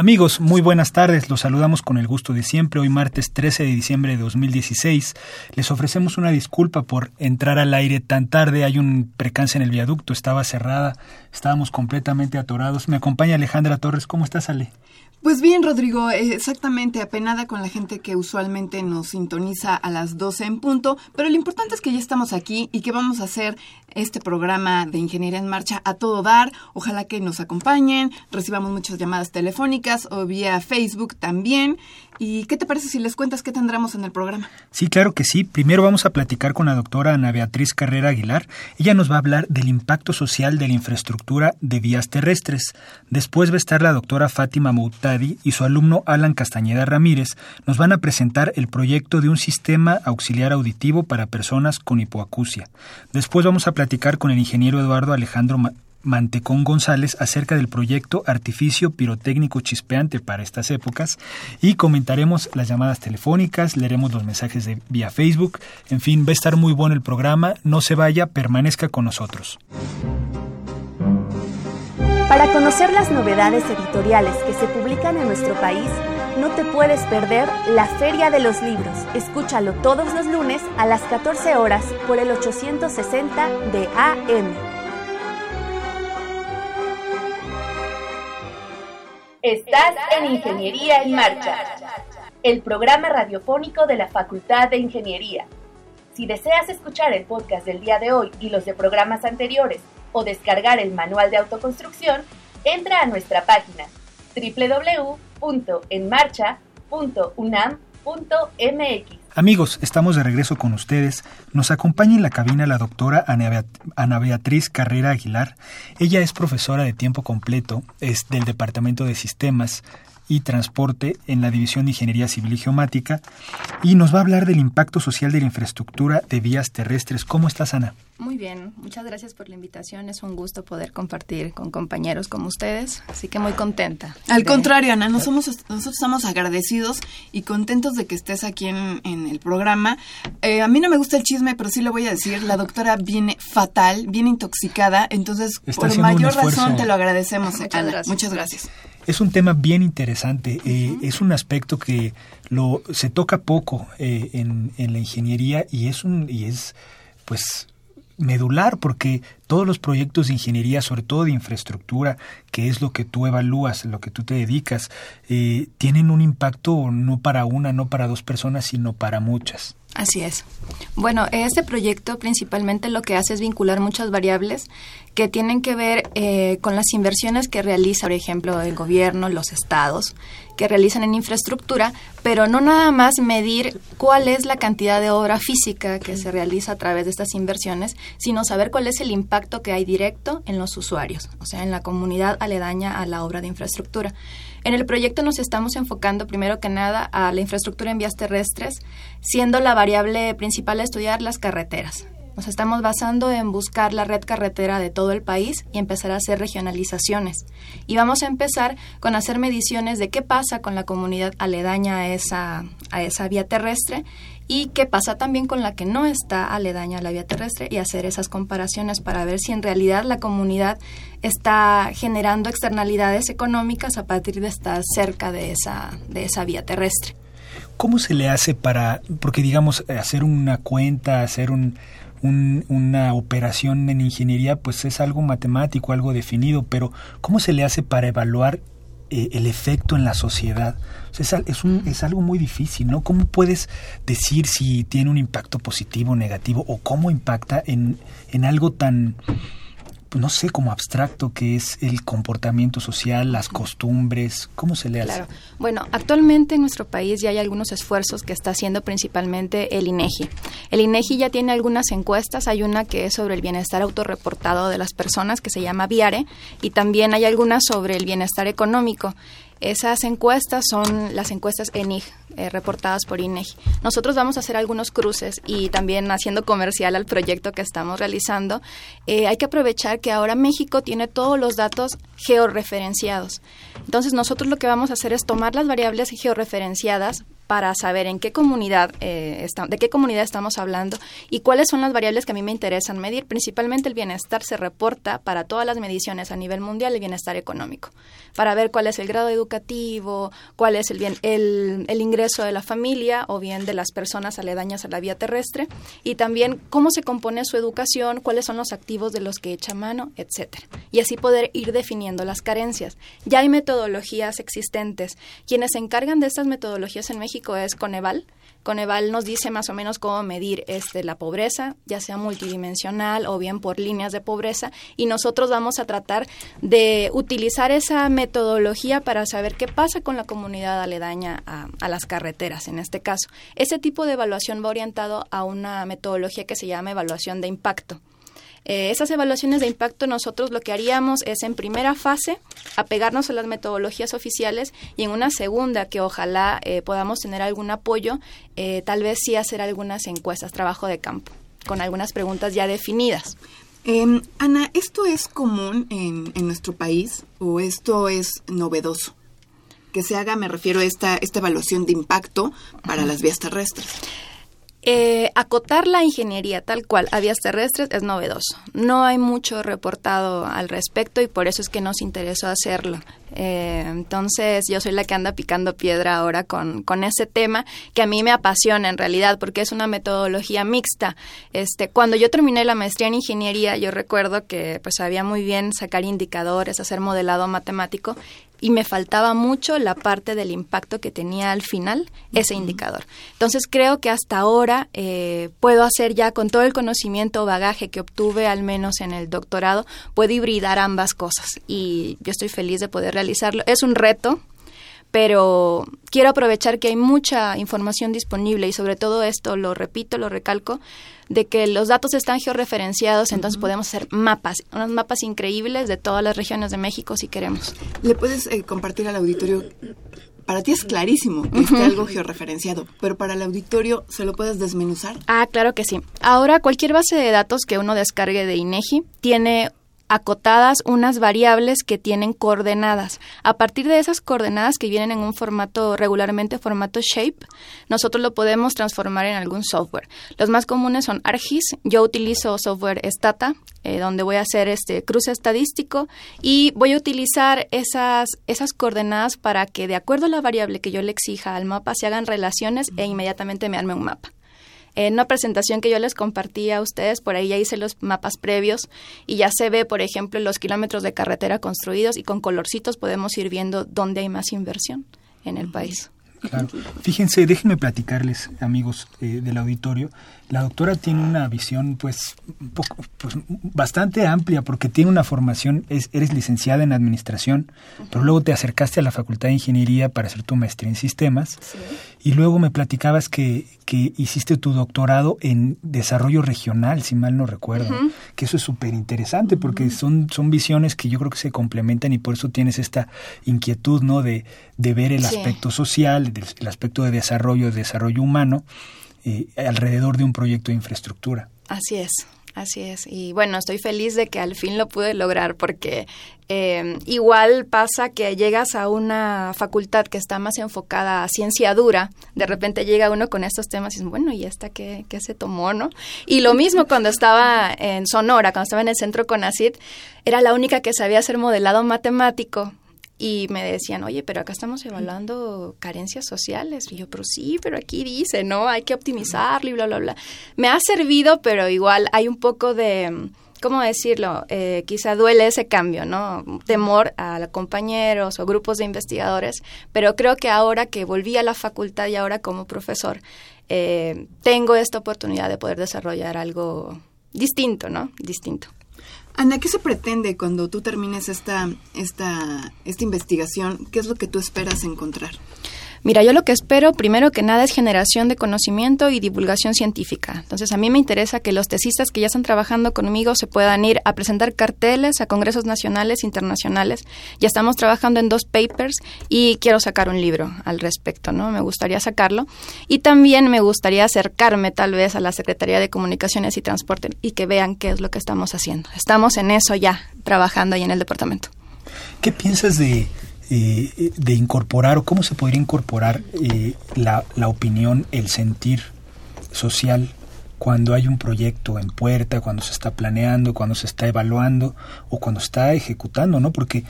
Amigos, muy buenas tardes. Los saludamos con el gusto de siempre. Hoy martes 13 de diciembre de 2016. Les ofrecemos una disculpa por entrar al aire tan tarde. Hay un precance en el viaducto, estaba cerrada, estábamos completamente atorados. Me acompaña Alejandra Torres. ¿Cómo estás, Ale? Pues bien, Rodrigo, exactamente apenada con la gente que usualmente nos sintoniza a las 12 en punto, pero lo importante es que ya estamos aquí y que vamos a hacer este programa de Ingeniería en Marcha a todo dar. Ojalá que nos acompañen, recibamos muchas llamadas telefónicas o vía Facebook también. ¿Y qué te parece si les cuentas qué tendremos en el programa? Sí, claro que sí. Primero vamos a platicar con la doctora Ana Beatriz Carrera Aguilar. Ella nos va a hablar del impacto social de la infraestructura de vías terrestres. Después va a estar la doctora Fátima Y su alumno Alan Castañeda Ramírez. Nos van a presentar el proyecto de un sistema auxiliar auditivo para personas con hipoacusia. Después vamos a platicar con el ingeniero Eduardo Alejandro Mantecón González acerca del proyecto Artificio Pirotécnico Chispeante para estas épocas y comentaremos las llamadas telefónicas, leeremos los mensajes de vía Facebook, en fin, va a estar muy bueno el programa, no se vaya, permanezca con nosotros. Para conocer las novedades editoriales que se publican en nuestro país, no te puedes perder la Feria de los Libros. Escúchalo todos los lunes a las 14 horas por el 860 de AM. Estás en Ingeniería en Marcha, el programa radiofónico de la Facultad de Ingeniería. Si deseas escuchar el podcast del día de hoy y los de programas anteriores o descargar el manual de autoconstrucción, entra a nuestra página www.enmarcha.unam.mx. Amigos, estamos de regreso con ustedes. Nos acompaña en la cabina la doctora Ana Beatriz Carrera Aguilar. Ella es profesora de tiempo completo, es del Departamento de Sistemas y Transporte en la División de Ingeniería Civil y Geomática y nos va a hablar del impacto social de la infraestructura de vías terrestres. ¿Cómo estás, Ana? Muy bien, muchas gracias por la invitación. Es un gusto poder compartir con compañeros como ustedes, así que muy contenta. Al contrario, Ana, nos somos, nosotros estamos agradecidos y contentos de que estés aquí en, el programa. Eh, a mí no me gusta el chisme, pero sí lo voy a decir. La doctora viene fatal, viene intoxicada, entonces por mayor razón te lo agradecemos, Muchas Gracias. Muchas gracias. Es un tema bien interesante, eh, es un aspecto que lo se toca poco eh, en, en, la ingeniería y es un y es pues medular porque todos los proyectos de ingeniería, sobre todo de infraestructura, que es lo que tú evalúas, lo que tú te dedicas, eh, tienen un impacto no para una, no para dos personas, sino para muchas. Así es. Bueno, este proyecto principalmente lo que hace es vincular muchas variables que tienen que ver eh, con las inversiones que realiza, por ejemplo, el gobierno, los estados, que realizan en infraestructura, pero no nada más medir cuál es la cantidad de obra física que se realiza a través de estas inversiones, sino saber cuál es el impacto que hay directo en los usuarios, o sea, en la comunidad aledaña a la obra de infraestructura. En el proyecto nos estamos enfocando primero que nada a la infraestructura en vías terrestres, siendo la variable principal a estudiar las carreteras. Nos estamos basando en buscar la red carretera de todo el país y empezar a hacer regionalizaciones. Y vamos a empezar con hacer mediciones de qué pasa con la comunidad aledaña a esa, a esa vía terrestre y qué pasa también con la que no está aledaña a la vía terrestre y hacer esas comparaciones para ver si en realidad la comunidad está generando externalidades económicas a partir de estar cerca de esa, de esa vía terrestre. ¿Cómo se le hace para, porque digamos, hacer una cuenta, hacer un, una operación en ingeniería, pues es algo matemático, algo definido, pero ¿cómo se le hace para evaluar eh, el efecto en la sociedad. Es, es, un, es algo muy difícil, ¿no? ¿Cómo puedes decir si tiene un impacto positivo o negativo o cómo impacta en, en algo tan pues, no sé, como abstracto que es el comportamiento social, las costumbres, ¿cómo se le hace? Claro. Bueno, actualmente en nuestro país ya hay algunos esfuerzos que está haciendo principalmente el INEGI. El INEGI ya tiene algunas encuestas, hay una que es sobre el bienestar autorreportado de las personas que se llama Viare y también hay algunas sobre el bienestar económico. Esas encuestas son las encuestas ENIG, eh, reportadas por INEGI. Nosotros vamos a hacer algunos cruces y también haciendo comercial al proyecto que estamos realizando. Eh, hay que aprovechar que ahora México tiene todos los datos georreferenciados. Entonces nosotros lo que vamos a hacer es tomar las variables georreferenciadas para saber en qué comunidad eh, de qué comunidad estamos hablando y cuáles son las variables que a mí me interesan medir. Principalmente el bienestar se reporta para todas las mediciones a nivel mundial el bienestar económico, para ver cuál es el grado educativo, cuál es el, bien, el, el ingreso de la familia o bien de las personas aledañas a la vía terrestre y también cómo se compone su educación, cuáles son los activos de los que echa mano, etcétera. Y así poder ir definiendo las carencias. Ya hay metodologías existentes. Quienes se encargan de estas metodologías en México es Coneval. Coneval nos dice más o menos cómo medir este, la pobreza, ya sea multidimensional o bien por líneas de pobreza, y nosotros vamos a tratar de utilizar esa metodología para saber qué pasa con la comunidad aledaña a, a las carreteras, en este caso. Ese tipo de evaluación va orientado a una metodología que se llama evaluación de impacto. Eh, esas evaluaciones de impacto nosotros lo que haríamos es en primera fase apegarnos a las metodologías oficiales y en una segunda que ojalá eh, podamos tener algún apoyo, eh, tal vez sí hacer algunas encuestas, trabajo de campo, con algunas preguntas ya definidas. Em, Ana, ¿esto es común en, en, nuestro país o esto es novedoso? Que se haga, me refiero a esta, esta evaluación de impacto para las vías terrestres. Eh, acotar la ingeniería tal cual a vías terrestres es novedoso. No hay mucho reportado al respecto y por eso es que nos interesó hacerlo. Eh, entonces yo soy la que anda picando piedra ahora con, con ese tema que a mí me apasiona en realidad porque es una metodología mixta. Este, cuando yo terminé la maestría en ingeniería yo recuerdo que pues sabía muy bien sacar indicadores, hacer modelado matemático y me faltaba mucho la parte del impacto que tenía al final ese indicador. Entonces creo que hasta ahora eh, puedo hacer ya con todo el conocimiento o bagaje que obtuve al menos en el doctorado, puedo hibridar ambas cosas y yo estoy feliz de poder realizarlo. Es un reto, pero quiero aprovechar que hay mucha información disponible y sobre todo esto, lo repito, lo recalco, de que los datos están georreferenciados, entonces podemos hacer mapas, unos mapas increíbles de todas las regiones de México si queremos. ¿Le puedes eh, compartir al auditorio? Para ti es clarísimo que esté algo georreferenciado, pero para el auditorio, ¿se lo puedes desmenuzar? Ah, claro que sí. Ahora, cualquier base de datos que uno descargue de INEGI tiene acotadas unas variables que tienen coordenadas. A partir de esas coordenadas que vienen en un formato regularmente formato shape, nosotros lo podemos transformar en algún software. Los más comunes son ArcGIS. Yo utilizo software Stata, eh, donde voy a hacer este cruce estadístico y voy a utilizar esas, esas coordenadas para que de acuerdo a la variable que yo le exija al mapa se hagan relaciones e inmediatamente me arme un mapa. En una presentación que yo les compartí a ustedes, por ahí ya hice los mapas previos y ya se ve, por ejemplo, los kilómetros de carretera construidos y con colorcitos podemos ir viendo dónde hay más inversión en el país. Claro. Fíjense, déjenme platicarles, amigos eh, del auditorio, la doctora tiene una visión pues, pues, bastante amplia porque tiene una formación, es, eres licenciada en administración, pero luego te acercaste a la Facultad de Ingeniería para hacer tu maestría en sistemas y luego me platicabas que, que, hiciste tu doctorado en desarrollo regional, si mal no recuerdo, que eso es súper interesante porque son, son visiones que yo creo que se complementan y por eso tienes esta inquietud ¿no? de, de ver el aspecto social, el aspecto de desarrollo, de desarrollo humano eh, alrededor de un proyecto de infraestructura. Así es. Así es. Y bueno, estoy feliz de que al fin lo pude lograr porque eh, igual pasa que llegas a una facultad que está más enfocada a ciencia dura, de repente llega uno con estos temas y bueno, ¿y esta qué, qué se tomó, no? Y lo mismo cuando estaba en Sonora, cuando estaba en el centro CONACID, era la única que sabía hacer modelado matemático y me decían, oye, pero acá estamos evaluando carencias sociales. Y yo, pero sí, pero aquí dice, ¿no? Hay que optimizarlo y bla, bla, bla. Me ha servido, pero igual hay un poco de ¿cómo decirlo? Eh, quizá duele ese cambio, ¿no? Temor a compañeros o grupos de investigadores, pero creo que ahora que volví a la facultad y ahora como profesor, eh, tengo esta oportunidad de poder desarrollar algo distinto, ¿no? Distinto. Ana, ¿qué se pretende cuando tú termines esta, esta, esta investigación? ¿Qué es lo que tú esperas encontrar? Mira, yo lo que espero, primero que nada, es generación de conocimiento y divulgación científica. Entonces, a mí me interesa que los tesistas que ya están trabajando conmigo se puedan ir a presentar carteles a congresos nacionales, internacionales. Ya estamos trabajando en dos papers y quiero sacar un libro al respecto, ¿no? Me gustaría sacarlo. Y también me gustaría acercarme tal vez a la Secretaría de Comunicaciones y Transporte y que vean qué es lo que estamos haciendo. Estamos en eso ya, trabajando ahí en el departamento. ¿Qué piensas de eh, de incorporar o cómo se podría incorporar eh, la, la, opinión, el sentir social cuando hay un proyecto en puerta, cuando se está planeando, cuando se está evaluando o cuando está ejecutando, ¿no? Porque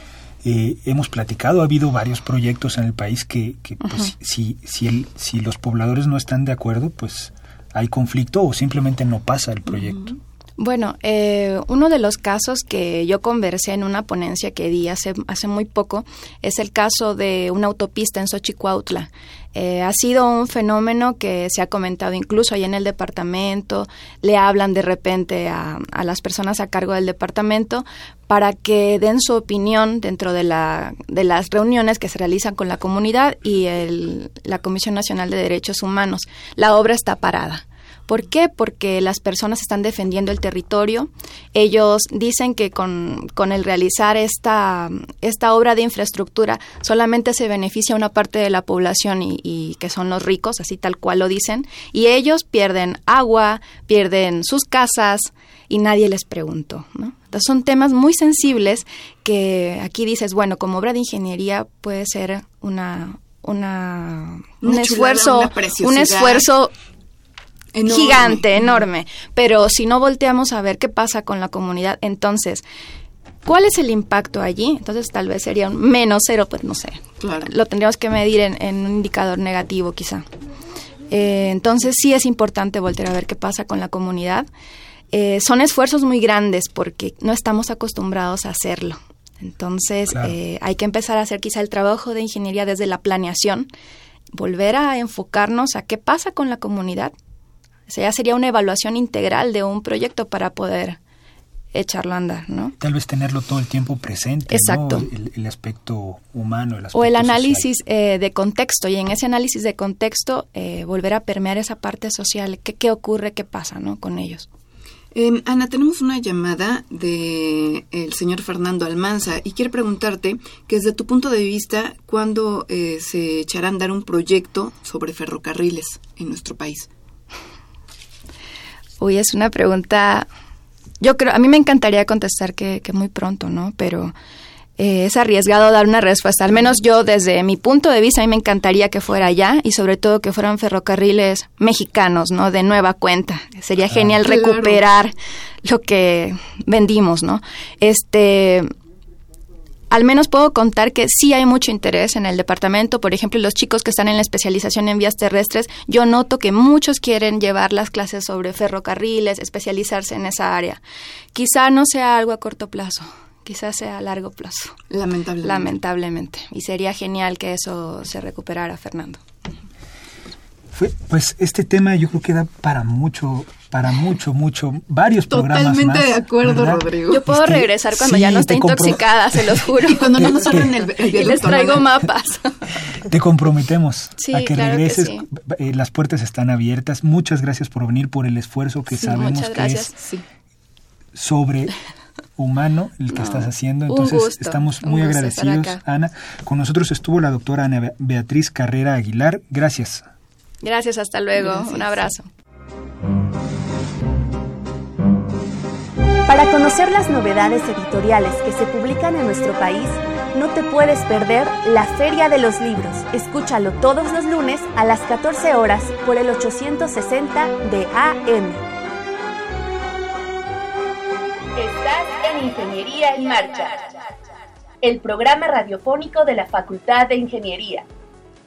eh, hemos platicado, ha habido varios proyectos en el país que, que pues, si, si, el, si los pobladores no están de acuerdo, pues hay conflicto o simplemente no pasa el proyecto. Bueno, eh, uno de los casos que yo conversé en una ponencia que di hace, hace muy poco es el caso de una autopista en Xochicuautla. Eh, ha sido un fenómeno que se ha comentado incluso ahí en el departamento, le hablan de repente a, a las personas a cargo del departamento para que den su opinión dentro de, la, de las reuniones que se realizan con la comunidad y el, la Comisión Nacional de Derechos Humanos. La obra está parada. ¿Por qué? Porque las personas están defendiendo el territorio. Ellos dicen que con, con el realizar esta, esta obra de infraestructura solamente se beneficia una parte de la población y, y que son los ricos, así tal cual lo dicen, y ellos pierden agua, pierden sus casas y nadie les preguntó. ¿no? Entonces son temas muy sensibles que aquí dices, bueno, como obra de ingeniería puede ser una, una, un esfuerzo, un esfuerzo gigante, enorme. Pero si no volteamos a ver qué pasa con la comunidad, entonces, ¿cuál es el impacto allí? Entonces tal vez sería un menos cero, pues no sé. Lo tendríamos que medir en, un indicador negativo quizá. Eh, entonces sí es importante voltear a ver qué pasa con la comunidad. Eh, son esfuerzos muy grandes porque no estamos acostumbrados a hacerlo. Entonces eh, hay que empezar a hacer quizá el trabajo de ingeniería desde la planeación, volver a enfocarnos a qué pasa con la comunidad o sea, ya sería una evaluación integral de un proyecto para poder echarlo a andar, ¿no? Tal vez tenerlo todo el tiempo presente, Exacto. El, aspecto humano, el aspecto O el análisis eh, de contexto, y en ese análisis de contexto eh, volver a permear esa parte social, qué, qué ocurre, qué pasa, ¿no? Con ellos. Eh, Ana, tenemos una llamada de el señor Fernando Almanza y quiere preguntarte que desde tu punto de vista, ¿cuándo eh, se echará a andar un proyecto sobre ferrocarriles en nuestro país? Uy, es una pregunta. Yo creo, a mí me encantaría contestar que, muy pronto, ¿no? Pero eh, es arriesgado dar una respuesta. Al menos yo, desde mi punto de vista, a mí me encantaría que fuera allá y sobre todo que fueran ferrocarriles mexicanos, ¿no? De nueva cuenta. Sería ah, genial recuperar lo que vendimos, ¿no? Este al menos puedo contar que sí hay mucho interés en el departamento. Por ejemplo, los chicos que están en la especialización en vías terrestres, yo noto que muchos quieren llevar las clases sobre ferrocarriles, especializarse en esa área. Quizá no sea algo a corto plazo, quizá sea a largo plazo. Lamentablemente. Lamentablemente. Y sería genial que eso se recuperara, Fernando pues este tema yo creo que da para mucho, para mucho, mucho, varios programas Totalmente de acuerdo, Rodrigo. Yo puedo regresar cuando ya no esté intoxicada, se los juro. y cuando no nos abren el, el Y les traigo mapas. Te comprometemos a que regreses. Eh, las puertas están abiertas. Muchas gracias por venir, por el esfuerzo que sabemos que es sobre humano el que estás haciendo. Entonces estamos muy agradecidos, Ana. Con nosotros estuvo la doctora Ana Beatriz Carrera Aguilar. Gracias. Gracias, hasta luego. Un abrazo. Para conocer las novedades editoriales que se publican en nuestro país, no te puedes perder la Feria de los Libros. Escúchalo todos los lunes a las 14 horas por el 860 de AM. Estás en Ingeniería en Marcha, el programa radiofónico de la Facultad de Ingeniería.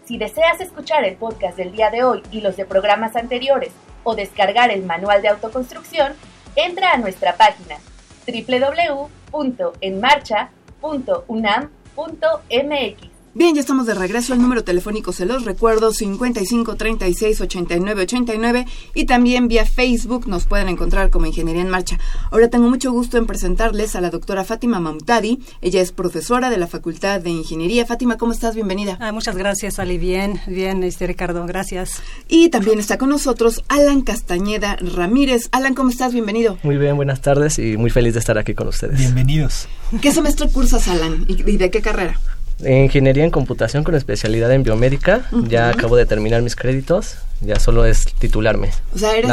Si deseas escuchar el podcast del día de hoy y los de programas anteriores o descargar el manual de autoconstrucción, entra a nuestra página www.enmarcha.unam.mx. Bien, ya estamos de regreso. El número telefónico se los recuerdo, 55 36 89 89 y también vía Facebook nos pueden encontrar como Ingeniería en Marcha. Ahora tengo mucho gusto en presentarles a la doctora Fátima Mamutadi. Ella es profesora de la Facultad de Ingeniería. Fátima, ¿cómo estás? Bienvenida. Ah, muchas gracias, Ali. Bien, bien, este Ricardo, gracias. Y también está con nosotros Alan Castañeda Ramírez. Alan, ¿cómo estás? Bienvenido. Muy bien, buenas tardes y muy feliz de estar aquí con ustedes. Bienvenidos. ¿Qué semestre cursas, Alan? ¿Y de qué carrera? Ingeniería en computación con especialidad en biomédica. Ya acabo de terminar mis créditos. Ya solo es titularme. O sea, eres...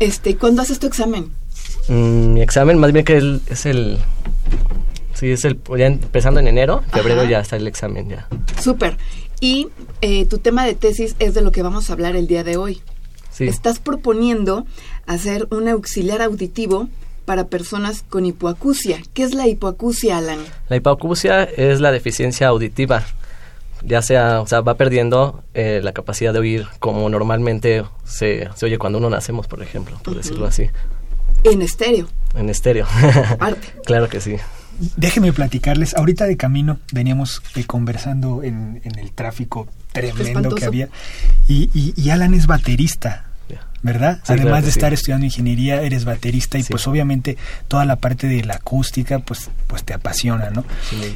Este, ¿Cuándo haces tu examen? Mm, mi examen más bien que es el... Sí, es el... Ya empezando en enero, febrero ya está el examen ya. Súper. Y eh, tu tema de tesis es de lo que vamos a hablar el día de hoy. Sí. Estás proponiendo hacer un auxiliar auditivo para personas con hipoacusia. ¿Qué es la hipoacusia, Alan? La hipoacusia es la deficiencia auditiva. Ya sea, o sea, va perdiendo eh, la capacidad de oír como normalmente se, se, oye cuando uno nacemos, por ejemplo, por decirlo así. En estéreo. En estéreo. Aparte. claro que sí. Déjenme platicarles, ahorita de camino veníamos eh, conversando en, en, el tráfico tremendo Espantoso. que había y, y, y Alan es baterista. ¿Verdad? Sí, Además claro de estar sí. estudiando ingeniería, eres baterista y Sí. pues obviamente toda la parte de la acústica pues pues te apasiona, ¿no?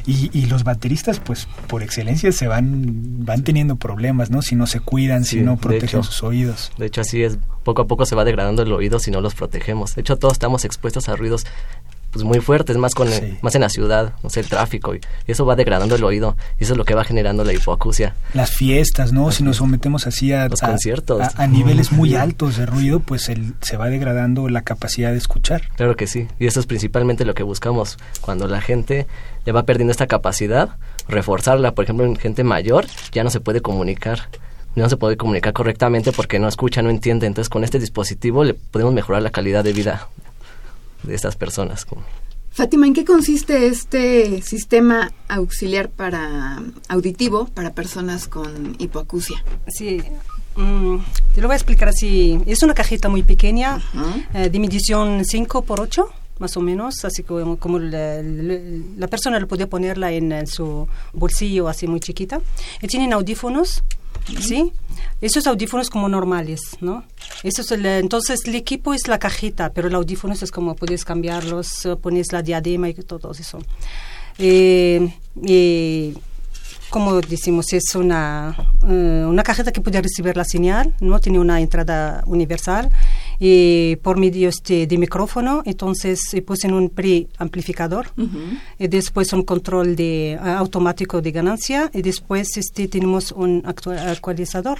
Y, y los bateristas pues por excelencia se van van teniendo problemas, ¿no? Si no se cuidan, si no protegen hecho. sus oídos. De hecho, así es. Poco a poco se va degradando el oído si no los protegemos. De hecho, todos estamos expuestos a ruidos pues muy fuertes, más con Sí. más en la ciudad, no sé, el tráfico y, eso va degradando el oído y eso es lo que va generando la hipoacusia. Las fiestas, ¿no? Si nos sometemos así a, Los a- conciertos. a- a niveles muy altos de ruido, pues el, se va degradando la capacidad de escuchar. Claro que sí, y eso es principalmente lo que buscamos cuando la gente ya va perdiendo esta capacidad, reforzarla, por ejemplo, en gente mayor ya no se puede comunicar. No se puede comunicar correctamente porque no escucha, no entiende. Entonces, con este dispositivo le podemos mejorar la calidad de vida de estas personas. como- Fátima, ¿en qué consiste este sistema auxiliar para auditivo para personas con hipoacusia? Sí, mm, te lo voy a explicar así. Es una cajita muy pequeña, Ajá. eh, de medición 5 por 8 más o menos, así como, como la, persona lo podía ponerla en, en su bolsillo así muy chiquita. Y tienen audífonos, ¿sí? Esos audífonos como normales, ¿no? Eso es el- entonces el equipo es la cajita, pero el audífono es como puedes cambiarlos, eh, pones la diadema y todo eso. Eh, eh, como decimos, es una, eh, una cajeta que puede recibir la señal, ¿no? Tiene una entrada universal y por medio este, de micrófono, entonces se pone un preamplificador y después un control de, ah, automático de ganancia y después este, tenemos un actua- actualizador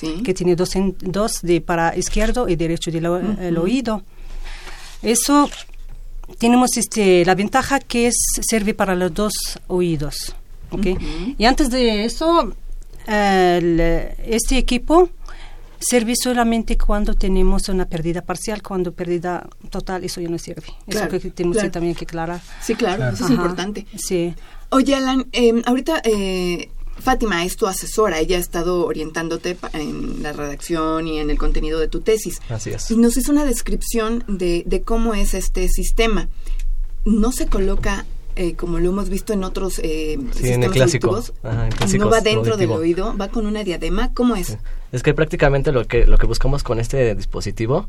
Sí. que tiene dos, en- dos de para izquierdo y derecho del oído. Eso tenemos este la ventaja que es sirve para los dos oídos, Y antes de eso, el, este equipo sirve solamente cuando tenemos una pérdida parcial, cuando pérdida total eso ya no sirve. Claro, eso que tenemos claro. que también que aclarar. Sí, claro, Claro. eso es Ajá, importante. Sí. Oye, Alan, eh, ahorita eh, Fátima es tu asesora, ella ha estado orientándote pa- en la redacción y en el contenido de tu tesis. Así es. Y nos hizo una descripción de, de cómo es este sistema. No se coloca, eh, como lo hemos visto en otros eh, Sí, en el sistemas clásico. auditivos, Ajá, en no va dentro del oído, va con una diadema. ¿Cómo es? Es que prácticamente lo que, lo que buscamos con este dispositivo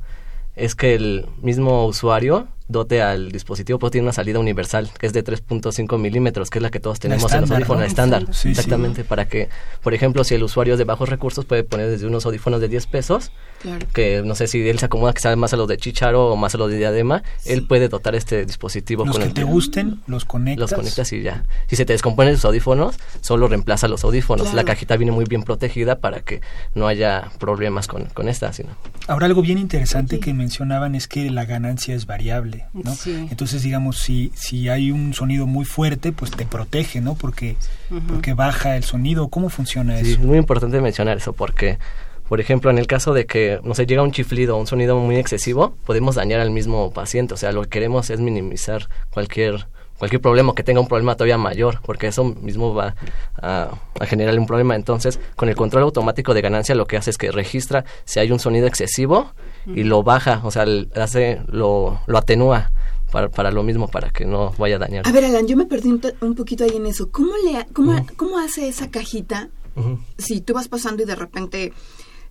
es que el mismo usuario dote al dispositivo, pues tiene una salida universal, que es de 3.5 milímetros, que es la que todos tenemos en los audífonos ¿no? estándar. Sí, sí. Exactamente, para que, por ejemplo, si el usuario es de bajos recursos, puede poner desde unos audífonos de 10 pesos, Claro. que no sé si él se acomoda quizás más a los de Chicharo o más a los de Diadema, él puede dotar este dispositivo Los con que el te gusten, los conectas. los conectas y ya. Si se te descomponen sus audífonos, solo reemplaza los audífonos. Claro. La cajita viene muy bien protegida para que no haya problemas con, con esta. Sino. Ahora algo bien interesante que mencionaban es que la ganancia es variable, ¿no? Sí. Entonces, digamos, si, si hay un sonido muy fuerte, pues te protege, ¿no? Porque, porque baja el sonido. ¿Cómo funciona Sí, eso? es muy importante mencionar eso porque, por ejemplo, en el caso de que, no sé, llega un chiflido o un sonido muy excesivo, podemos dañar al mismo paciente. O sea, lo que queremos es minimizar cualquier cualquier problema que tenga un problema todavía mayor, porque eso mismo va a, a generar un problema. Entonces, con el control automático de ganancia, lo que hace es que registra si hay un sonido excesivo y lo baja, o sea, hace lo, lo atenúa para, para lo mismo, para que no vaya a dañar. A ver, Alan, yo me perdí un, un poquito ahí en eso. ¿Cómo, le, cómo, ¿cómo hace esa cajita si tú vas pasando y de repente...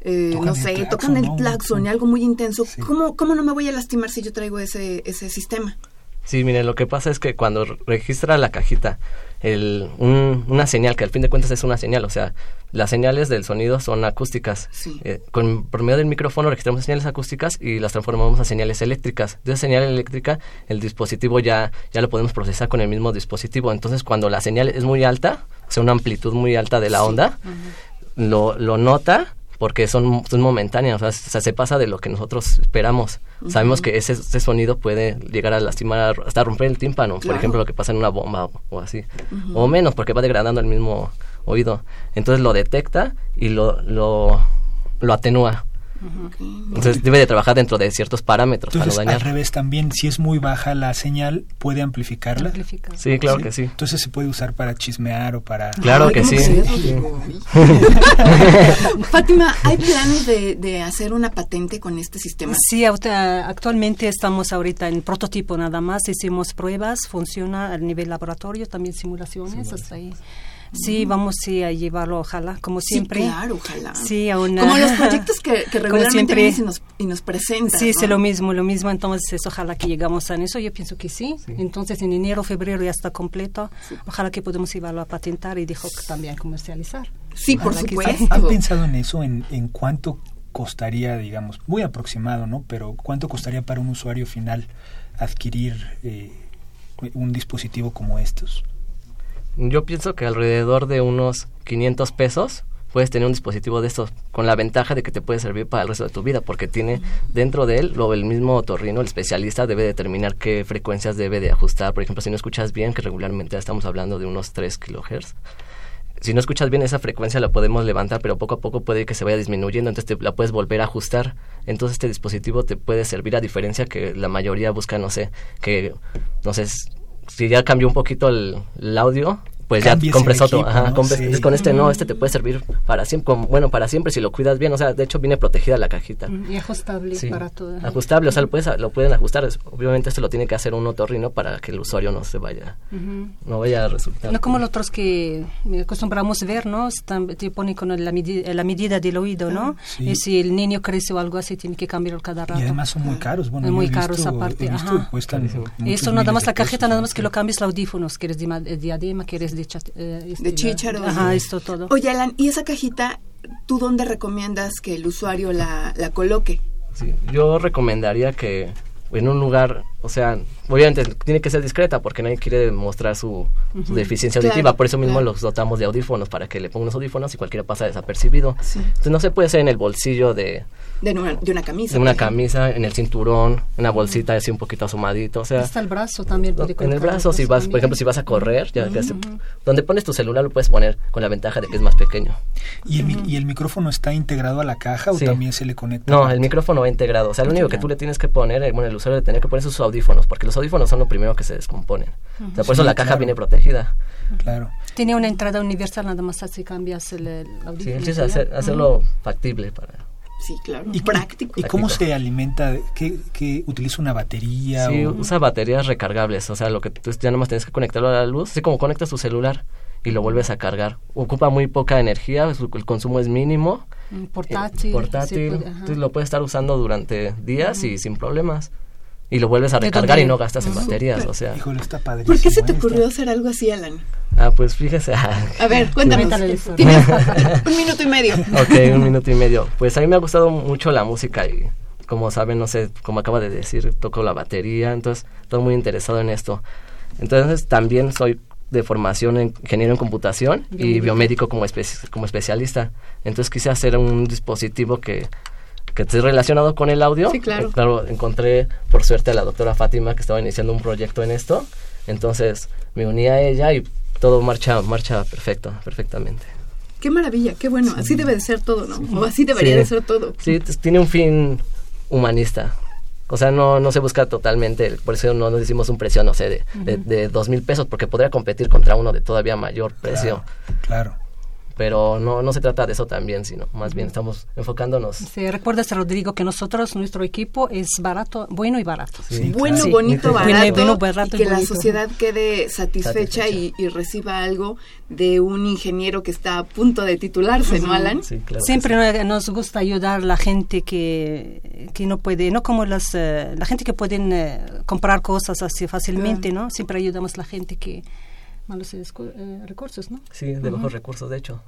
Eh, no sé, tocan el claxon y algo muy intenso. ¿Cómo, ¿Cómo no me voy a lastimar si yo traigo ese, ese sistema? Sí, miren, lo que pasa es que cuando registra la cajita el, una señal, que al fin de cuentas es una señal, o sea, las señales del sonido son acústicas. Eh, con, por medio del micrófono registramos señales acústicas y las transformamos a señales eléctricas. De esa señal eléctrica, el dispositivo ya, ya lo podemos procesar con el mismo dispositivo. Entonces, cuando la señal es muy alta, o sea, una amplitud muy alta de la onda, lo, lo nota porque son, son momentáneas, o sea, se pasa de lo que nosotros esperamos. Sabemos que ese, ese, sonido puede llegar a lastimar, hasta romper el tímpano, por ejemplo, lo que pasa en una bomba o, así, o menos, porque va degradando el mismo oído. Entonces lo detecta y lo, lo, lo atenúa. Entonces debe de trabajar dentro de ciertos parámetros Entonces, para no dañar. Al revés también, si es muy baja la señal, ¿puede amplificarla? Sí, claro que sí. Entonces se puede usar para chismear o para... Claro que sí. Fátima, ¿hay planes de, de, hacer una patente con este sistema? Sí, actualmente estamos ahorita en prototipo nada más, hicimos pruebas, funciona a nivel laboratorio, también simulaciones, hasta ahí. Sí, vamos sí, a llevarlo, ojalá, como siempre. Sí, claro, ojalá. Sí, a una, como los proyectos que, que regularmente vienes y nos, y nos presentan. Sí, ¿no? sí, lo mismo, lo mismo. Entonces, ojalá que llegamos a eso. Yo pienso que sí. sí. Entonces, en enero, febrero ya está completo. Sí. Ojalá que podamos llevarlo a patentar y dijo también comercializar. Sí, ojalá por supuesto. ¿Han pensado en eso, en, en cuánto costaría, digamos, muy aproximado, ¿no? Pero cuánto costaría para un usuario final adquirir eh, un dispositivo como estos? Yo pienso que alrededor de unos 500 pesos puedes tener un dispositivo de estos con la ventaja de que te puede servir para el resto de tu vida porque tiene dentro de él lo el mismo otorrino el especialista debe determinar qué frecuencias debe de ajustar. Por ejemplo si no escuchas bien que regularmente estamos hablando de unos 3 kilohertz si no escuchas bien esa frecuencia la podemos levantar pero poco a poco puede que se vaya disminuyendo entonces te la puedes volver a ajustar. Entonces este dispositivo te puede servir a diferencia que la mayoría busca no sé que no sé si ya cambió un poquito el, el audio pues Cambies ya compres otro. Equipo, Ajá, ¿no? compres, sí. Con este no, este te puede servir para siempre, como, bueno, para siempre si lo cuidas bien. O sea, de hecho viene protegida la cajita. Y ajustable sí. para todo. Ajustable, o sea, lo, puedes, lo pueden ajustar. Obviamente esto lo tiene que hacer un otorrino para que el usuario no se vaya, uh -huh. no vaya a resultar. No como los otros que acostumbramos ver, ¿no? Están, te ponen con la, medida, la medida del oído, ¿no? Sí. Y si el niño crece o algo así, tiene que cambiarlo cada rato. Y además son muy caros. Bueno, muy visto, caros aparte. Visto, cuestan Esto nada más la cajeta, nada más que lo cambies los audífonos, que eres de diadema, que eres de... Eh, de chícharo. Ajá, esto todo. Oye, Alan, ¿y esa cajita, tú dónde recomiendas que el usuario la, la coloque? Sí, yo recomendaría que en un lugar, o sea, obviamente tiene que ser discreta porque nadie quiere mostrar su, uh -huh. su deficiencia auditiva, claro, por eso mismo claro. los dotamos de audífonos para que le pongan unos audífonos y cualquiera pasa desapercibido. Sí. Entonces no se puede hacer en el bolsillo de, de una, de una camisa. De una camisa, en el cinturón, una bolsita así un poquito asomadito, o sea. Hasta el brazo también. Puede en el brazo, si vas, por ejemplo, si vas a correr, ya, uh -huh. donde pones tu celular lo puedes poner con la ventaja de que es más pequeño. ¿Y el, uh -huh. ¿y el micrófono está integrado a la caja o sí. también se le conecta? No, el micrófono va integrado. O sea, lo único que tú le tienes que poner, eh, bueno, el usuario le tiene que poner sus audífonos, porque los audífonos son lo primero que se descomponen. Uh -huh. o sea, por sí, eso la caja claro. viene protegida. Claro. Tiene una entrada universal, nada más así cambias el, el audífono. Sí, el hacer, hacerlo factible para Sí, claro. ¿Y, práctico. ¿Y cómo se alimenta? ¿Qué, qué utiliza una batería? Sí, o? usa baterías recargables. O sea, lo que tú ya nomás tienes que conectarlo a la luz, así como conectas tu celular y lo vuelves a cargar. Ocupa muy poca energía, el consumo es mínimo. Portátil. Eh, portátil. Puede, entonces lo puedes estar usando durante días uh -huh. y sin problemas. Y lo vuelves a recargar y no gastas en baterías, o sea. Híjole, está padrísimo. ¿Por qué se te ocurrió hacer algo así, Alan? Ah, pues fíjese. a ver, cuéntame. Tienes un minuto y medio. ok, un minuto y medio. Pues a mí me ha gustado mucho la música y como saben, no sé, como acaba de decir, toco la batería, entonces estoy muy interesado en esto. Entonces también soy de formación en ingeniero en computación biomédico. y biomédico como, espe como especialista. Entonces quise hacer un dispositivo que que esté relacionado con el audio. Sí, claro. Eh, claro, encontré por suerte a la doctora Fátima que estaba iniciando un proyecto en esto. Entonces me uní a ella y todo marcha, marcha perfecto, perfectamente. Qué maravilla, qué bueno. Sí. Así debe de ser todo, ¿no? O así debería sí. de ser todo. Sí, tiene un fin humanista. O sea, no, no se busca totalmente, por eso no nos hicimos un precio, no sé, de, uh -huh. de, de dos mil pesos, porque podría competir contra uno de todavía mayor precio. Claro. claro. Pero no, no se trata de eso también, sino más bien estamos enfocándonos. Sí, recuerdas, Rodrigo, que nosotros, nuestro equipo es barato, bueno y barato. bueno, bonito, barato, bueno, barato y que y la sociedad quede satisfecha, Y, y reciba algo de un ingeniero que está a punto de titularse, ¿no, Alan? Sí, claro. Siempre nos gusta ayudar a la gente que, que no puede, no como las, eh, la gente que pueden eh, comprar cosas así fácilmente, ¿no? Siempre ayudamos a la gente que malos escu- eh, recursos, ¿no? Sí, de bajos recursos, de hecho.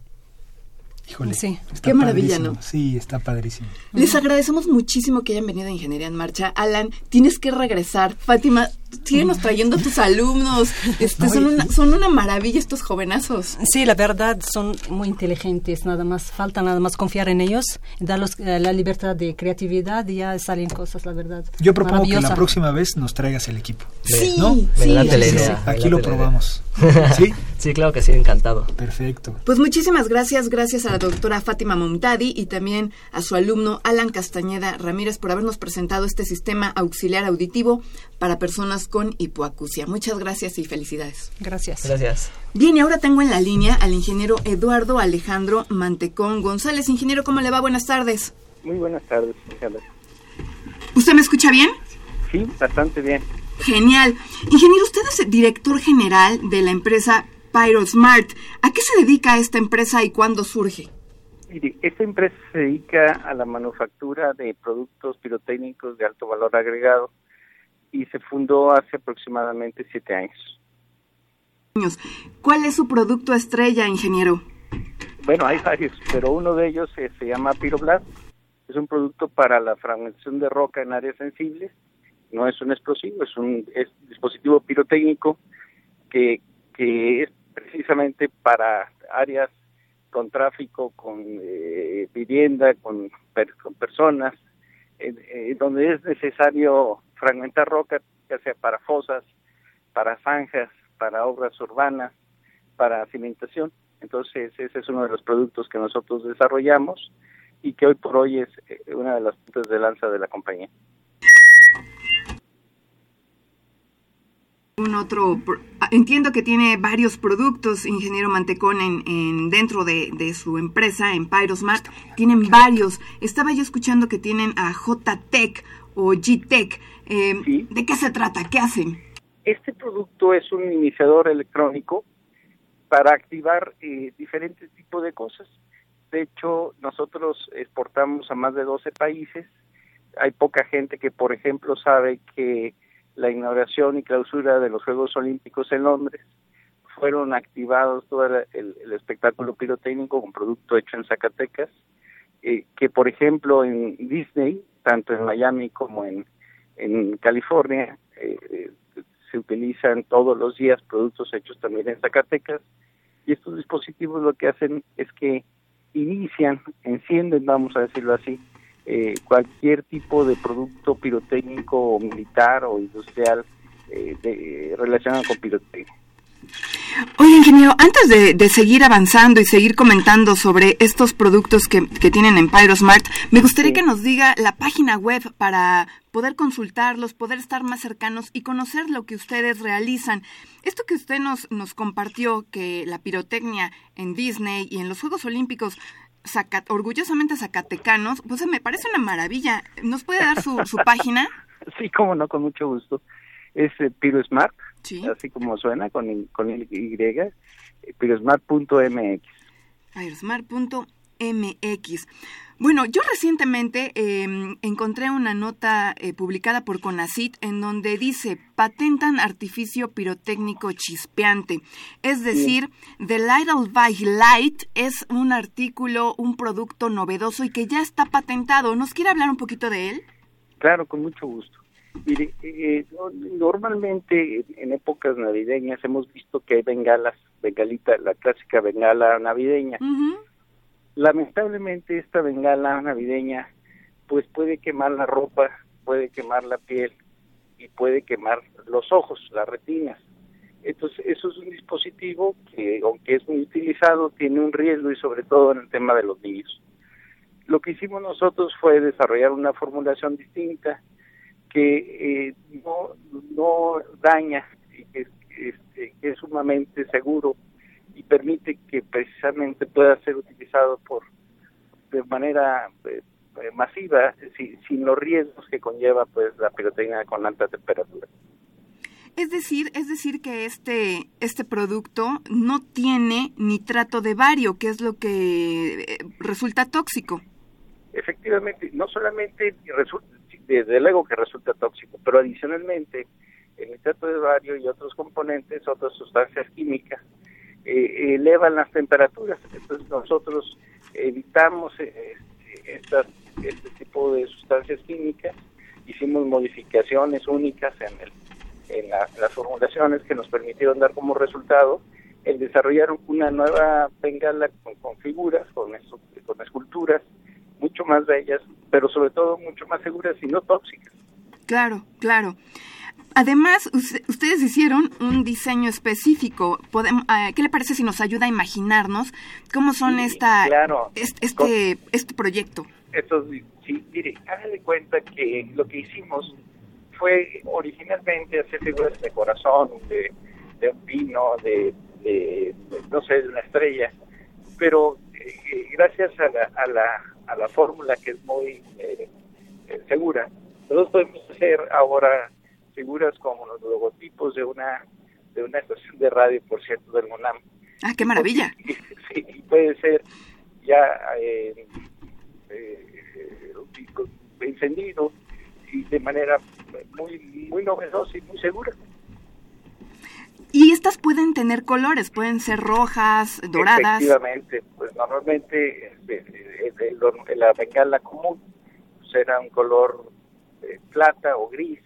Híjole. Sí. Qué maravilla. ¿no? Sí, está padrísimo. Les agradecemos muchísimo que hayan venido a Ingeniería en Marcha. Alan, tienes que regresar. Fátima, síguenos trayendo a tus alumnos. Este, son, una, son una maravilla estos jovenazos. Sí, la verdad son muy inteligentes, nada más falta nada más confiar en ellos, darles eh, la libertad de creatividad y ya salen cosas, la verdad. Yo propongo que la próxima vez nos traigas el equipo. Sí, sí. la idea. Aquí lo probamos. ¿Sí? Sí, claro que sí, encantado. Perfecto. Pues muchísimas gracias, gracias a la doctora Fátima Momtadi y también a su alumno Alan Castañeda Ramírez por habernos presentado este sistema auxiliar auditivo para personas con hipoacusia. Muchas gracias y felicidades. Gracias. Gracias. Bien, y ahora tengo en la línea al ingeniero Eduardo Alejandro Mantecón González. Ingeniero, ¿cómo le va? Buenas tardes. Muy buenas tardes. ¿Usted me escucha bien? Sí, bastante bien. Genial. Ingeniero, usted es director general de la empresa PyroSmart. ¿A qué se dedica esta empresa y cuándo surge? Mire, esta empresa se dedica a la manufactura de productos pirotécnicos de alto valor agregado y se fundó hace aproximadamente siete años. ¿Cuál es su producto estrella, ingeniero? Bueno, hay varios, pero uno de ellos eh, se llama Pyroblast. Es un producto para la fragmentación de roca en áreas sensibles. No es un explosivo, es un es dispositivo pirotécnico que, que es precisamente para áreas con tráfico, con eh, vivienda, con, per- con personas, eh, eh, donde es necesario fragmentar roca, ya sea para fosas, para zanjas, para obras urbanas, para cimentación. Entonces, ese es uno de los productos que nosotros desarrollamos y que hoy por hoy es eh, una de las puntas de lanza de la compañía. Un otro, entiendo que tiene varios productos, ingeniero Mantecón, en, en- dentro de, su empresa, en Pyrosmart. Tienen varios. Estaba yo escuchando que tienen a JTech o GTech. Eh, Sí. ¿De qué se trata? ¿Qué hacen? Este producto es un iniciador electrónico para activar eh, diferentes tipos de cosas. De hecho, nosotros exportamos a más de 12 países. Hay poca gente que, por ejemplo, sabe que la inauguración y clausura de los Juegos Olímpicos en Londres fueron activados todo el, el- el espectáculo pirotécnico con producto hecho en Zacatecas, eh, que por ejemplo en Disney, tanto en Miami como en, en California, eh, eh, se utilizan todos los días productos hechos también en Zacatecas y estos dispositivos lo que hacen es que inician, encienden, vamos a decirlo así, eh, cualquier tipo de producto pirotécnico o militar o industrial eh, de- relacionado con pirotecnia. Oye, ingeniero, antes de, de seguir avanzando y seguir comentando sobre estos productos que, que tienen en Pyrosmart, me gustaría Sí. que nos diga la página web para poder consultarlos, poder estar más cercanos y conocer lo que ustedes realizan. Esto que usted nos, nos compartió, que la pirotecnia en Disney y en los Juegos Olímpicos, zaca- orgullosamente zacatecanos, pues me parece una maravilla. ¿Nos puede dar su, su página? Sí, como no, con mucho gusto. Es eh, PiroSmart, Sí. así como suena, con, el- con el Y, pirosmart.mx. Aerosmart.mx. Bueno, yo recientemente eh, encontré una nota eh, publicada por CONACIT en donde dice patentan artificio pirotécnico chispeante. Es decir, The Lidl by Light es un artículo, un producto novedoso y que ya está patentado. ¿Nos quiere hablar un poquito de él? Claro, con mucho gusto. Mire, eh, no- normalmente en épocas navideñas hemos visto que hay bengalas, bengalita, la clásica bengala navideña. Lamentablemente esta bengala navideña pues puede quemar la ropa, puede quemar la piel y puede quemar los ojos, las retinas. Entonces eso es un dispositivo que aunque es muy utilizado tiene un riesgo y sobre todo en el tema de los niños. Lo que hicimos nosotros fue desarrollar una formulación distinta que eh, no, no daña y que es, este, que es sumamente seguro y permite que precisamente pueda ser utilizado por de manera eh, eh, masiva sin, los riesgos que conlleva pues la pirotecnia con alta temperatura. Es decir, es decir que este este producto no tiene nitrato de bario, que es lo que eh, resulta tóxico. Efectivamente, no solamente resulta, desde luego que resulta tóxico, pero adicionalmente el nitrato de bario y otros componentes, otras sustancias químicas, eh, elevan las temperaturas. Entonces nosotros evitamos eh, estas, este tipo de sustancias químicas, hicimos modificaciones únicas en, el, en, las formulaciones que nos permitieron dar como resultado el desarrollar una nueva bengala con, figuras, con, con esculturas mucho más bellas, pero sobre todo mucho más seguras y no tóxicas. Claro, claro. Además, ustedes hicieron un diseño específico. Podemos, ah, ¿Qué le parece si nos ayuda a imaginarnos cómo son esta, este, este, proyecto? Esto, sí, mire, háganle cuenta que lo que hicimos fue originalmente hacer figuras de corazón, de, un pino, de, no sé, de una estrella, pero eh, gracias a la, a la, a la fórmula que es muy eh, eh, segura, nosotros podemos hacer ahora figuras como los logotipos de una de una estación de radio, por cierto, del MONAM. Ah, qué maravilla. Sí, puede ser ya eh, eh, encendido y de manera muy muy novedosa y muy segura. Y estas pueden tener colores, pueden ser rojas, doradas. Efectivamente, pues normalmente este, la bengala común será un color eh, plata o gris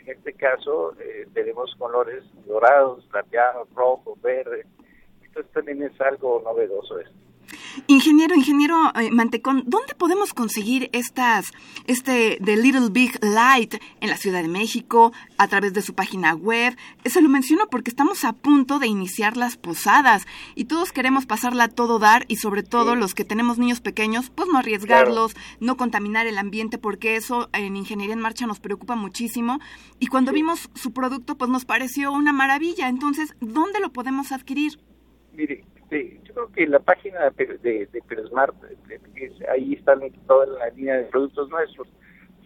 en este caso eh, tenemos colores dorados, plateados, rojos, verdes. Entonces también es algo novedoso esto. Ingeniero, ingeniero eh, Mantecón, ¿dónde podemos conseguir estas, este The Little Big Light en la Ciudad de México, a través de su página web? Se lo menciono porque estamos a punto de iniciar las posadas y todos queremos pasarla a todo dar y sobre todo los que tenemos niños pequeños, pues no arriesgarlos, no contaminar el ambiente porque eso en Ingeniería en Marcha nos preocupa muchísimo y cuando vimos su producto pues nos pareció una maravilla. Entonces, ¿dónde lo podemos adquirir? Mire, este, yo creo que la página de, de, de ahí están toda la línea de productos nuestros.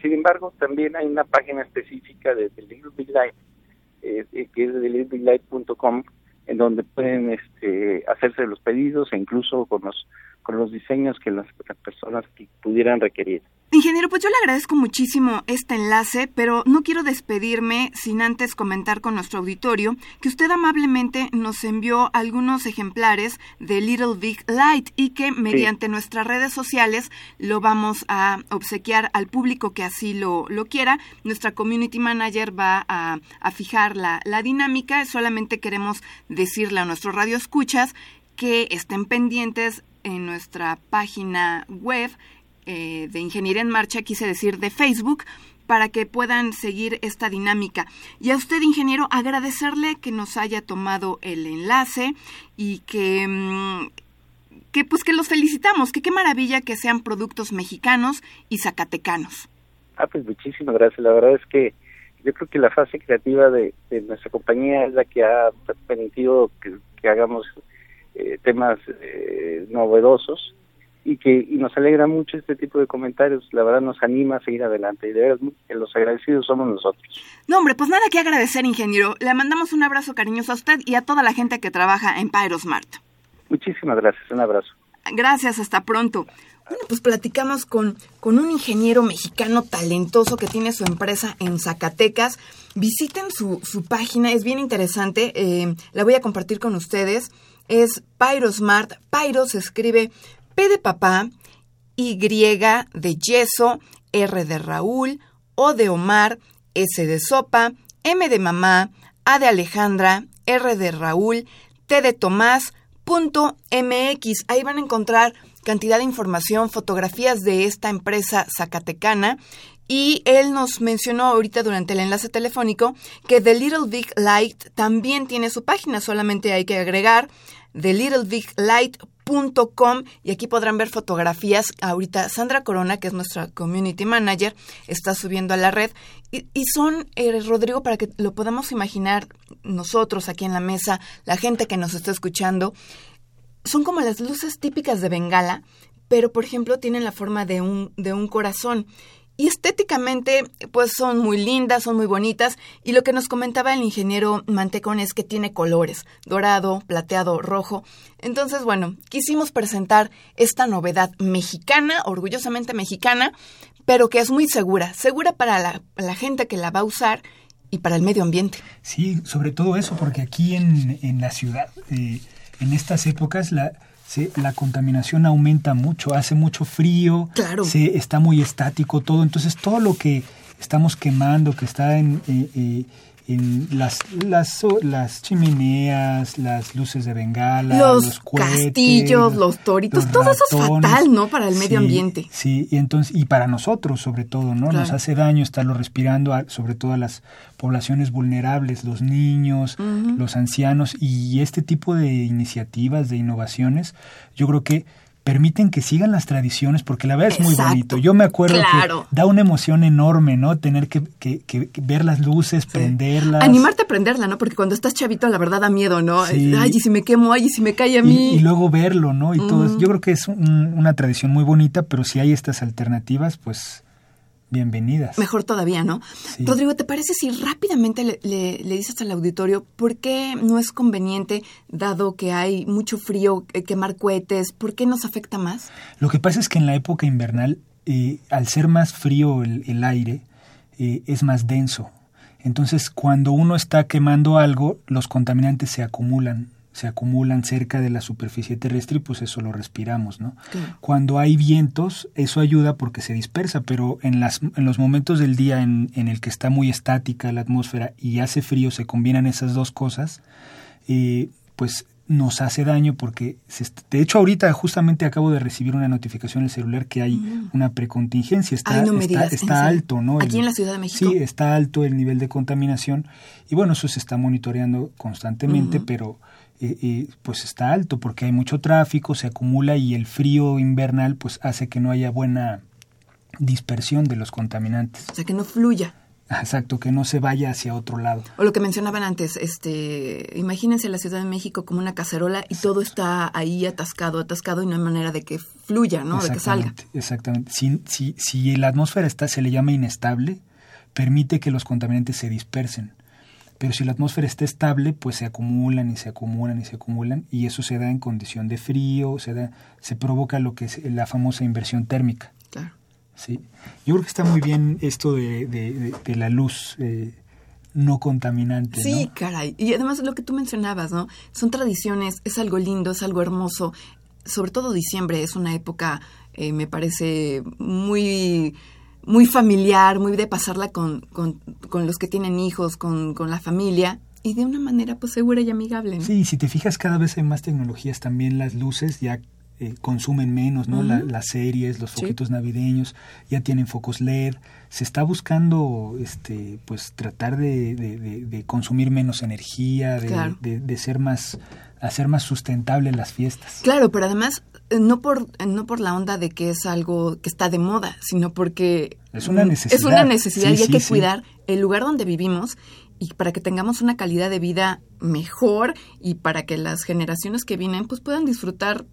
Sin embargo, también hay una página específica de, The Little Big Light, eh, eh, que es littlebiglightcom en donde pueden este, hacerse los pedidos e incluso con los, con los diseños que las personas pudieran requerir. Ingeniero, pues yo le agradezco muchísimo este enlace, pero no quiero despedirme sin antes comentar con nuestro auditorio que usted amablemente nos envió algunos ejemplares de Little Big Light y que mediante nuestras redes sociales lo vamos a obsequiar al público que así lo, lo quiera. Nuestra community manager va a, fijar la, la dinámica. Solamente queremos decirle a nuestros radioescuchas que estén pendientes en nuestra página web eh, de Ingeniería en Marcha, quise decir de Facebook, para que puedan seguir esta dinámica. Y a usted, ingeniero, agradecerle que nos haya tomado el enlace y que, mm, que pues que los felicitamos, que qué maravilla que sean productos mexicanos y zacatecanos. Ah, pues muchísimas gracias. La verdad es que yo creo que la fase creativa de, nuestra compañía es la que ha permitido que, hagamos eh, temas eh, novedosos y que y nos alegra mucho este tipo de comentarios. La verdad nos anima a seguir adelante y de verdad los agradecidos somos nosotros. No, hombre, pues nada que agradecer, ingeniero. Le mandamos un abrazo cariñoso a usted y a toda la gente que trabaja en Pyrosmart. Muchísimas gracias, un abrazo. Gracias, hasta pronto. Bueno, pues platicamos con, con un ingeniero mexicano talentoso que tiene su empresa en Zacatecas. Visiten su, su página, es bien interesante. Eh, la voy a compartir con ustedes. Es Pyrosmart. Pyro se escribe P de papá, Y de yeso, R de Raúl, O de Omar, S de sopa, M de mamá, A de Alejandra, R de Raúl, T de Tomás, punto MX. Ahí van a encontrar cantidad de información, fotografías de esta empresa zacatecana. Y él nos mencionó ahorita durante el enlace telefónico que The Little Big Light también tiene su página, solamente hay que agregar thelittlebiglight.com y aquí podrán ver fotografías. Ahorita Sandra Corona, que es nuestra community manager, está subiendo a la red y, son, eh, Rodrigo, para que lo podamos imaginar nosotros aquí en la mesa, la gente que nos está escuchando, son como las luces típicas de Bengala, pero por ejemplo tienen la forma de un, de un corazón. Y estéticamente, pues son muy lindas, son muy bonitas. Y lo que nos comentaba el ingeniero Mantecón es que tiene colores, dorado, plateado, rojo. Entonces, bueno, quisimos presentar esta novedad mexicana, orgullosamente mexicana, pero que es muy segura, segura para la, gente que la va a usar y para el medio ambiente. Sí, sobre todo eso, porque aquí en, en la ciudad, eh, en estas épocas, la, la contaminación aumenta mucho, hace mucho frío, se, está muy estático todo, entonces todo lo que estamos quemando, que está en, eh, eh, en las, las, las chimeneas, las luces de bengala, los, los castillos, los toritos, todo eso es fatal, ¿no? Para el medio ambiente. Sí, y entonces y para nosotros sobre todo, ¿no? Nos hace daño estarlo respirando, sobre todo a las poblaciones vulnerables, los niños, los ancianos y este tipo de iniciativas, de innovaciones, yo creo que permiten que sigan las tradiciones porque la verdad es muy bonito. Yo me acuerdo que da una emoción enorme, ¿no? Tener que, que, ver las luces, prenderlas. Animarte a prenderla, ¿no? Porque cuando estás chavito la verdad da miedo, ¿no? Ay, y si me quemo, ay, y si me cae a mí. Y, luego verlo, ¿no? Y todo. Yo creo que es una tradición muy bonita, pero si hay estas alternativas, pues bienvenidas. Mejor todavía, ¿no? Rodrigo, ¿te parece si rápidamente le, le, dices al auditorio por qué no es conveniente, dado que hay mucho frío, eh, quemar cohetes? ¿Por qué nos afecta más? Lo que pasa es que en la época invernal, eh, al ser más frío el, aire, eh, es más denso. Entonces, cuando uno está quemando algo, los contaminantes se acumulan se acumulan cerca de la superficie terrestre y pues eso lo respiramos, ¿no? Cuando hay vientos, eso ayuda porque se dispersa, pero en, las, en los momentos del día en, en, el que está muy estática la atmósfera y hace frío, se combinan esas dos cosas, eh, pues nos hace daño porque, de hecho ahorita justamente acabo de recibir una notificación en el celular que hay mm. una precontingencia, está, está, está alto, ¿no? Aquí en la Ciudad de México. Sí, está alto el nivel de contaminación y bueno, eso se está monitoreando constantemente, pero eh, pues está alto porque hay mucho tráfico, se acumula y el frío invernal pues hace que no haya buena dispersión de los contaminantes. O sea, que no fluya. Exacto, que no se vaya hacia otro lado. O lo que mencionaban antes, este, imagínense la Ciudad de México como una cacerola y todo está ahí atascado, atascado y no hay manera de que fluya, ¿no? De que salga. Exactamente. Si, si, si la atmósfera está, se le llama inestable, permite que los contaminantes se dispersen. Pero si la atmósfera está estable, pues se acumulan y se acumulan y se acumulan y eso se da en condición de frío, se da, se provoca lo que es la famosa inversión térmica. Claro. Sí. Yo creo que está muy bien esto de, de, la luz. Eh, no contaminante. Sí, caray. Y además lo que tú mencionabas, ¿no? Son tradiciones, es algo lindo, es algo hermoso. Sobre todo diciembre es una época, eh, me parece, muy muy familiar, muy de pasarla con, con, con los que tienen hijos, con, con, la familia y de una manera pues segura y amigable. Sí, si te fijas cada vez hay más tecnologías, también las luces ya eh, consumen menos, ¿no? las series, los foquitos navideños ya tienen focos LED. Se está buscando, este, pues tratar de, de, consumir menos energía, de, de, ser más, hacer más sustentable las fiestas. Claro, pero además eh, no por, eh, no por la onda de que es algo que está de moda, sino porque es una necesidad. Es una necesidad y hay que cuidar el lugar donde vivimos y para que tengamos una calidad de vida mejor y para que las generaciones que vienen pues puedan disfrutar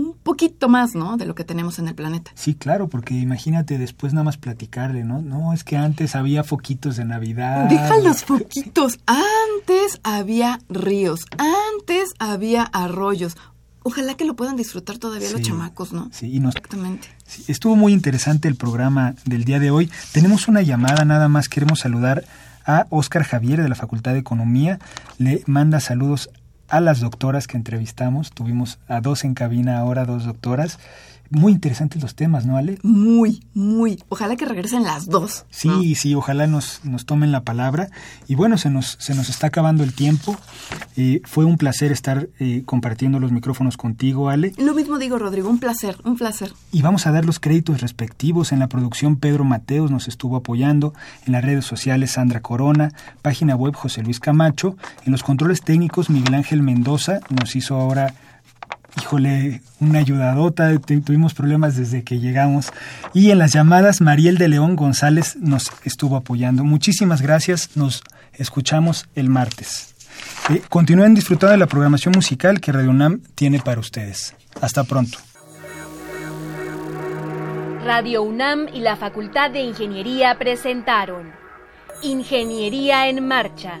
un poquito más, ¿no? De lo que tenemos en el planeta. Sí, claro, porque imagínate después nada más platicarle, ¿no? No, es que antes había foquitos de Navidad. Deja los foquitos. Antes había ríos, antes había arroyos. Ojalá que lo puedan disfrutar todavía los chamacos, ¿no? Sí, y Exactamente. estuvo muy interesante el programa del día de hoy. Tenemos una llamada, nada más queremos saludar a Óscar Javier de la Facultad de Economía. Le manda saludos a las doctoras que entrevistamos. Tuvimos a dos en cabina ahora, dos doctoras. Muy interesantes los temas, ¿no, Ale? Muy, muy. Ojalá que regresen las dos. Sí, sí, ojalá nos, nos tomen la palabra. Y bueno, se nos, se nos está acabando el tiempo. Eh, fue un placer estar eh, compartiendo los micrófonos contigo, Ale. Lo mismo digo, Rodrigo, un placer, un placer. Y vamos a dar los créditos respectivos. En la producción, Pedro Mateos nos estuvo apoyando. En las redes sociales, Sandra Corona. Página web, José Luis Camacho. En los controles técnicos, Miguel Ángel Mendoza nos hizo ahora híjole, una ayudadota, tuvimos problemas desde que llegamos. Y en las llamadas, Mariel de León González nos estuvo apoyando. Muchísimas gracias, nos escuchamos el martes. Eh, continúen disfrutando de la programación musical que Radio UNAM tiene para ustedes. Hasta pronto. Radio UNAM y la Facultad de Ingeniería presentaron Ingeniería en Marcha.